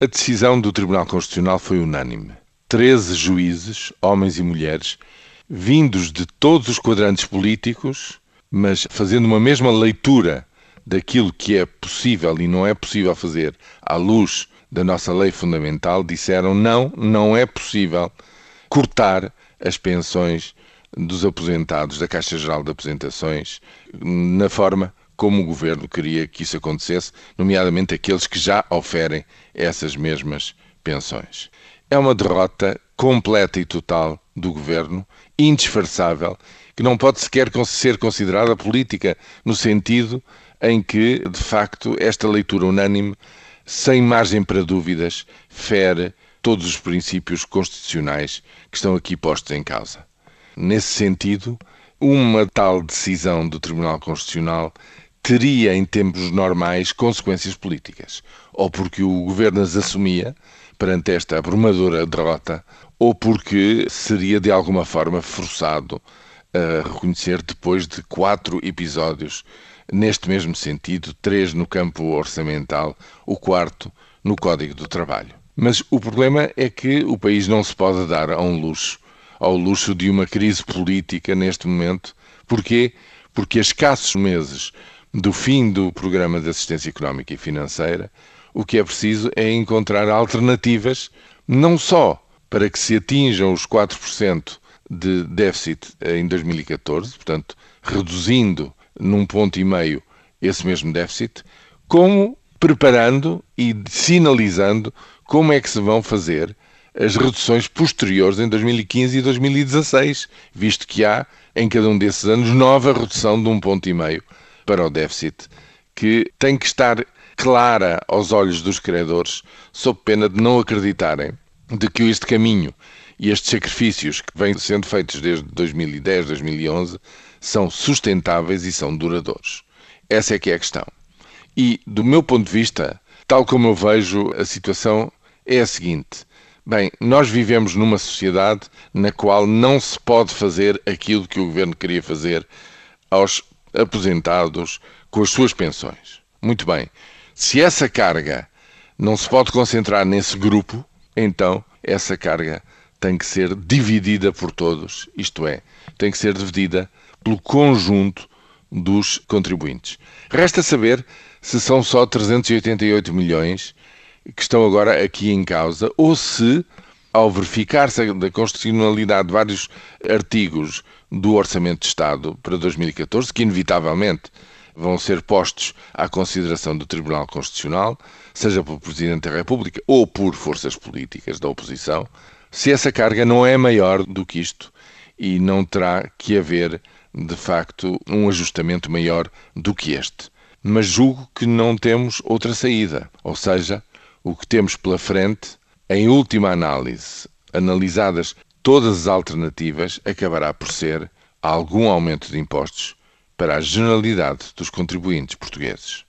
A decisão do Tribunal Constitucional foi unânime. Treze juízes, homens e mulheres, vindos de todos os quadrantes políticos, mas fazendo uma mesma leitura daquilo que é possível e não é possível fazer à luz da nossa lei fundamental, disseram não, não é possível cortar as pensões dos aposentados da Caixa Geral de Aposentações na forma como o governo queria que isso acontecesse, nomeadamente aqueles que já oferem essas mesmas pensões. É uma derrota completa e total do governo, indisfarçável, que não pode sequer ser considerada política, no sentido em que, de facto, esta leitura unânime, sem margem para dúvidas, fere todos os princípios constitucionais que estão aqui postos em causa. Nesse sentido, uma tal decisão do Tribunal Constitucional teria, em tempos normais, consequências políticas. Ou porque o governo as assumia perante esta abrumadora derrota, ou porque seria de alguma forma forçado a reconhecer depois de quatro episódios neste mesmo sentido, três no campo orçamental, o quarto no Código do Trabalho. Mas o problema é que o país não se pode dar a um luxo, ao luxo de uma crise política neste momento. Porquê? Porque a escassos meses do fim do programa de assistência económica e financeira, o que é preciso é encontrar alternativas, não só para que se atinjam os 4% de déficit em 2014, portanto, reduzindo num ponto e meio esse mesmo déficit, como preparando e sinalizando como é que se vão fazer as reduções posteriores em 2015 e 2016, visto que há, em cada um desses anos, nova redução de um ponto e meio para o déficit, que tem que estar clara aos olhos dos credores, sob pena de não acreditarem de que este caminho e estes sacrifícios que vêm sendo feitos desde 2010, 2011, são sustentáveis e são duradouros. Essa é que é a questão. E, do meu ponto de vista, tal como eu vejo a situação, é a seguinte. Bem, nós vivemos numa sociedade na qual não se pode fazer aquilo que o governo queria fazer aos aposentados com as suas pensões. Muito bem. Se essa carga não se pode concentrar nesse grupo, então essa carga tem que ser dividida por todos, isto é, tem que ser dividida pelo conjunto dos contribuintes. Resta saber se são só 388 milhões que estão agora aqui em causa ou se, ao verificar-se da constitucionalidade de vários artigos do Orçamento de Estado para 2014, que inevitavelmente vão ser postos à consideração do Tribunal Constitucional, seja pelo Presidente da República ou por forças políticas da oposição, se essa carga não é maior do que isto e não terá que haver, de facto, um ajustamento maior do que este. Mas julgo que não temos outra saída, ou seja, o que temos pela frente, em última análise, analisadas todas as alternativas, acabará por ser algum aumento de impostos para a generalidade dos contribuintes portugueses.